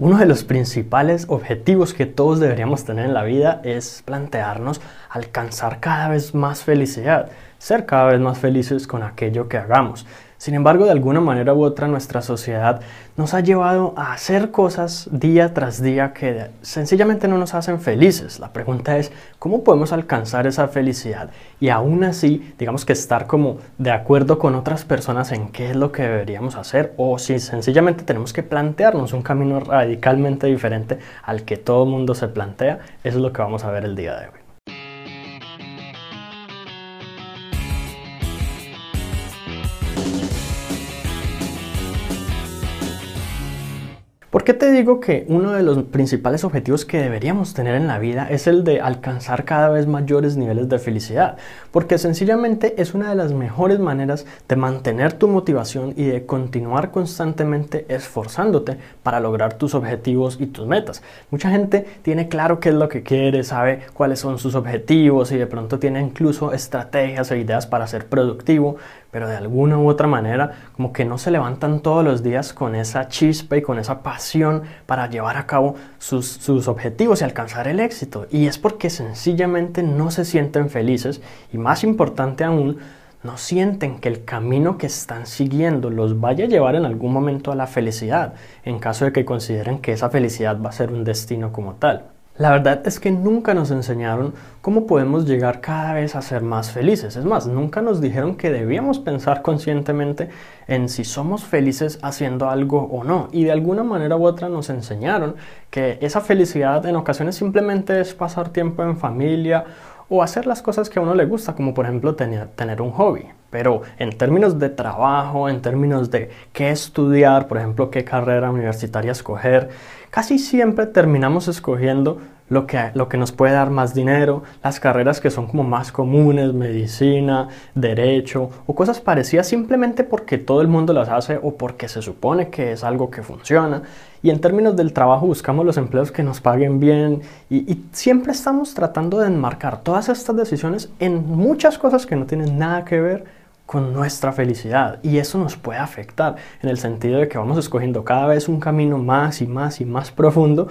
Uno de los principales objetivos que todos deberíamos tener en la vida es plantearnos alcanzar cada vez más felicidad, ser cada vez más felices con aquello que hagamos. Sin embargo, de alguna manera u otra, nuestra sociedad nos ha llevado a hacer cosas día tras día que sencillamente no nos hacen felices. La pregunta es, ¿cómo podemos alcanzar esa felicidad? Y aún así, digamos que estar como de acuerdo con otras personas en qué es lo que deberíamos hacer o si sencillamente tenemos que plantearnos un camino radicalmente diferente al que todo mundo se plantea, es lo que vamos a ver el día de hoy. ¿Por qué te digo que uno de los principales objetivos que deberíamos tener en la vida es el de alcanzar cada vez mayores niveles de felicidad? Porque sencillamente es una de las mejores maneras de mantener tu motivación y de continuar constantemente esforzándote para lograr tus objetivos y tus metas. Mucha gente tiene claro qué es lo que quiere, sabe cuáles son sus objetivos y de pronto tiene incluso estrategias e ideas para ser productivo, pero de alguna u otra manera como que no se levantan todos los días con esa chispa y con esa pasión para llevar a cabo sus, sus, objetivos y alcanzar el éxito. Y es porque sencillamente no se sienten felices y más importante aún, no sienten que el camino que están siguiendo los vaya a llevar en algún momento a la felicidad, en caso de que consideren que esa felicidad va a ser un destino como tal. La verdad es que nunca nos enseñaron cómo podemos llegar cada vez a ser más felices. Es más, nunca nos dijeron que debíamos pensar conscientemente en si somos felices haciendo algo o no. Y de alguna manera u otra nos enseñaron que esa felicidad en ocasiones simplemente es pasar tiempo en familia o hacer las cosas que a uno le gusta, como por ejemplo tener, un hobby. Pero en términos de trabajo, en términos de qué estudiar, por ejemplo, qué carrera universitaria escoger, casi siempre terminamos escogiendo lo que, lo que nos puede dar más dinero, las carreras que son como más comunes, medicina, derecho o cosas parecidas simplemente porque todo el mundo las hace o porque se supone que es algo que funciona. Y en términos del trabajo buscamos los empleos que nos paguen bien y, y siempre estamos tratando de enmarcar todas estas decisiones en muchas cosas que no tienen nada que ver con nuestra felicidad y eso nos puede afectar en el sentido de que vamos escogiendo cada vez un camino más y más y más profundo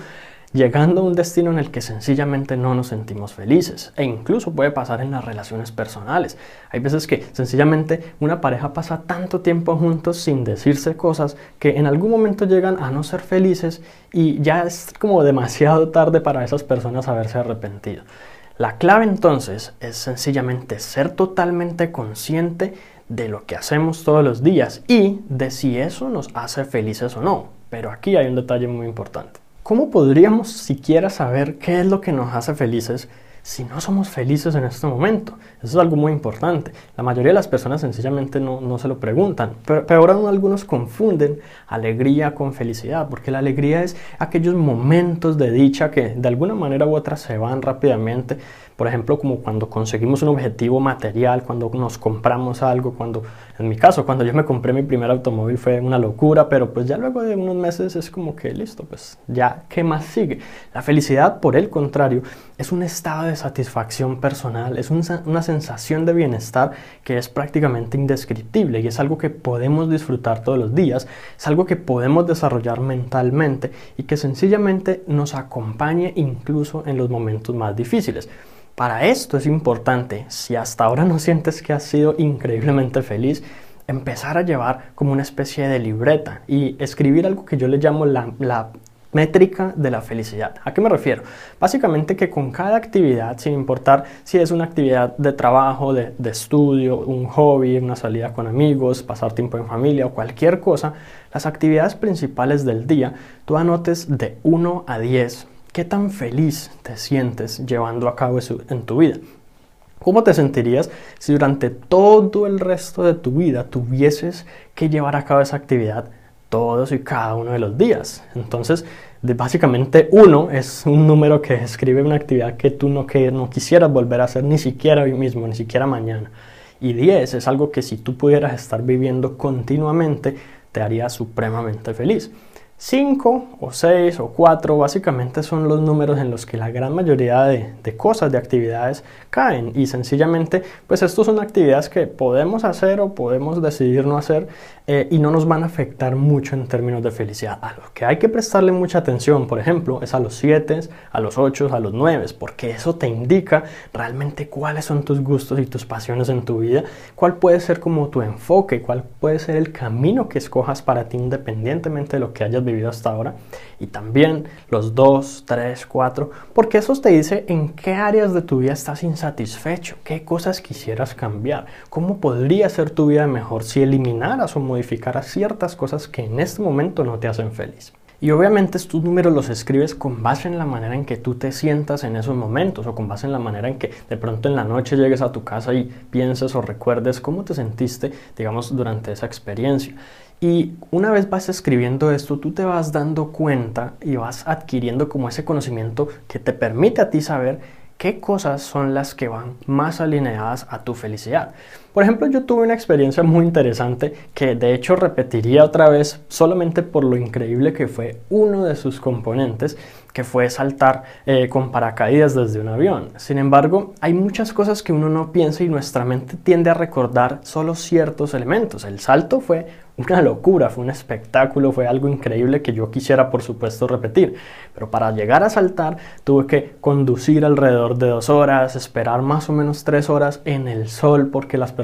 llegando a un destino en el que sencillamente no nos sentimos felices e incluso puede pasar en las relaciones personales. Hay veces que sencillamente una pareja pasa tanto tiempo juntos sin decirse cosas que en algún momento llegan a no ser felices y ya es como demasiado tarde para esas personas haberse arrepentido. La clave entonces es sencillamente ser totalmente consciente de lo que hacemos todos los días y de si eso nos hace felices o no. Pero aquí hay un detalle muy importante. ¿Cómo podríamos siquiera saber qué es lo que nos hace felices si no somos felices en este momento? Eso es algo muy importante. La mayoría de las personas sencillamente no, se lo preguntan, pero, pero algunos confunden alegría con felicidad, porque la alegría es aquellos momentos de dicha que de alguna manera u otra se van rápidamente. Por ejemplo, como cuando conseguimos un objetivo material, cuando nos compramos algo, cuando, en mi caso, cuando yo me compré mi primer automóvil fue una locura, pero pues ya luego de unos meses es como que listo, pues ya, ¿qué más sigue? La felicidad, por el contrario, es un estado de satisfacción personal, es una sensación de bienestar que es prácticamente indescriptible y es algo que podemos disfrutar todos los días, es algo que podemos desarrollar mentalmente y que sencillamente nos acompañe incluso en los momentos más difíciles. Para esto es importante, si hasta ahora no sientes que has sido increíblemente feliz, empezar a llevar como una especie de libreta y escribir algo que yo le llamo la, métrica de la felicidad. ¿A qué me refiero? Básicamente que con cada actividad, sin importar si es una actividad de trabajo, de, estudio, un hobby, una salida con amigos, pasar tiempo en familia o cualquier cosa, las actividades principales del día, tú anotes de 1 a 10 qué tan feliz te sientes llevando a cabo eso en tu vida. ¿Cómo te sentirías si durante todo el resto de tu vida tuvieses que llevar a cabo esa actividad todos y cada uno de los días. Entonces, básicamente uno es un número que describe una actividad que tú no, que no quisieras volver a hacer ni siquiera hoy mismo, ni siquiera mañana. Y 10 es algo que si tú pudieras estar viviendo continuamente, te haría supremamente feliz. 5 o 6 o 4 básicamente son los números en los que la gran mayoría de, de, cosas, de actividades caen y sencillamente pues estos son actividades que podemos hacer o podemos decidir no hacer eh, y no nos van a afectar mucho en términos de felicidad. A lo que hay que prestarle mucha atención, por ejemplo, es a los 7, a los 8, a los 9, porque eso te indica realmente cuáles son tus gustos y tus pasiones en tu vida, cuál puede ser como tu enfoque, cuál puede ser el camino que escojas para ti independientemente de lo que hayas vivido hasta ahora. Y también los 2, 3, 4, porque eso te dice en qué áreas de tu vida estás insatisfecho, qué cosas quisieras cambiar, cómo podría ser tu vida mejor si eliminaras o modificaras ciertas cosas que en este momento no te hacen feliz. Y obviamente estos números los escribes con base en la manera en que tú te sientas en esos momentos o con base en la manera en que de pronto en la noche llegues a tu casa y pienses o recuerdes cómo te sentiste, digamos, durante esa experiencia. Y una vez vas escribiendo esto, tú te vas dando cuenta y vas adquiriendo como ese conocimiento que te permite a ti saber qué cosas son las que van más alineadas a tu felicidad. Por ejemplo, yo tuve una experiencia muy interesante que de hecho repetiría otra vez solamente por lo increíble que fue uno de sus componentes, que fue saltar eh, con paracaídas desde un avión. Sin embargo, hay muchas cosas que uno no piensa y nuestra mente tiende a recordar solo ciertos elementos. El salto fue una locura, fue un espectáculo, fue algo increíble que yo quisiera por supuesto repetir. Pero para llegar a saltar tuve que conducir alrededor de dos horas, esperar más o menos tres horas en el sol porque las personas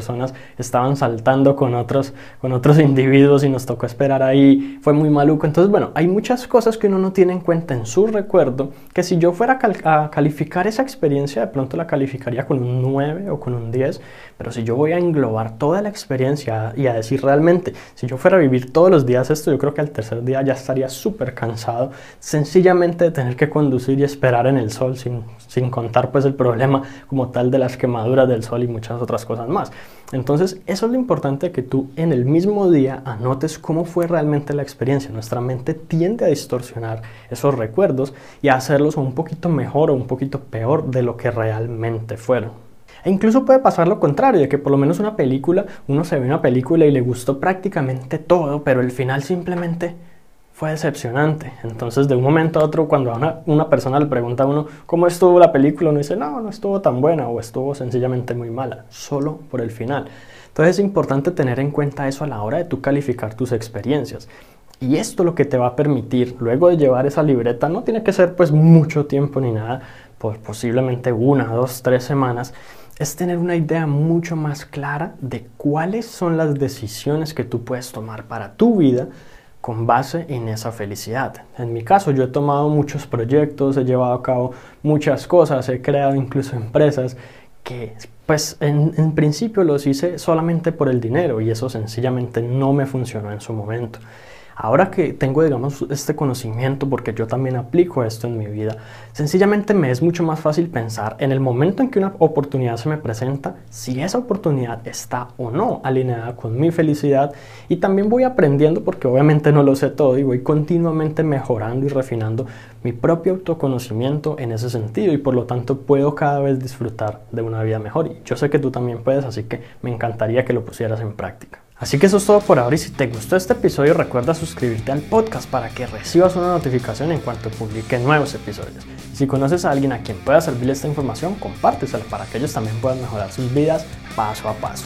estaban saltando con otros, con otros individuos y nos tocó esperar ahí. Fue muy maluco. Entonces, bueno, hay muchas cosas que uno no tiene en cuenta en su recuerdo que si yo fuera a, calificar esa experiencia, de pronto la calificaría con un 9 o con un 10. Pero si yo voy a englobar toda la experiencia y a decir realmente, si yo fuera a vivir todos los días esto, yo creo que al tercer día ya estaría súper cansado, sencillamente de tener que conducir y esperar en el sol, sin, sin contar pues el problema como tal de las quemaduras del sol y muchas otras cosas más. Entonces, eso es lo importante que tú en el mismo día anotes cómo fue realmente la experiencia. Nuestra mente tiende a distorsionar esos recuerdos y a hacerlos un poquito mejor o un poquito peor de lo que realmente fueron. E incluso puede pasar lo contrario, de que por lo menos una película, uno se ve una película y le gustó prácticamente todo, pero el final simplemente fue decepcionante. Entonces, de un momento a otro, cuando a una, persona le pregunta a uno cómo estuvo la película, uno dice, no, no estuvo tan buena o estuvo sencillamente muy mala, solo por el final. Entonces es importante tener en cuenta eso a la hora de tú calificar tus experiencias. Y esto lo que te va a permitir, luego de llevar esa libreta, no tiene que ser pues mucho tiempo ni nada, por posiblemente una, dos, tres semanas, es tener una idea mucho más clara de cuáles son las decisiones que tú puedes tomar para tu vida con base en esa felicidad. En mi caso, yo he tomado muchos proyectos, he llevado a cabo muchas cosas, he creado incluso empresas que pues en, en principio los hice solamente por el dinero y eso sencillamente no me funcionó en su momento. Ahora que tengo, digamos, este conocimiento, porque yo también aplico esto en mi vida, sencillamente me es mucho más fácil pensar en el momento en que una oportunidad se me presenta, si esa oportunidad está o no alineada con mi felicidad. Y también voy aprendiendo, porque obviamente no lo sé todo, y voy continuamente mejorando y refinando mi propio autoconocimiento en ese sentido, y por lo tanto puedo cada vez disfrutar de una vida mejor. Y yo sé que tú también puedes, así que me encantaría que lo pusieras en práctica. Así que eso es todo por ahora y si te gustó este episodio recuerda suscribirte al podcast para que recibas una notificación en cuanto publique nuevos episodios. Si conoces a alguien a quien pueda servirle esta información, compártesela para que ellos también puedan mejorar sus vidas paso a paso.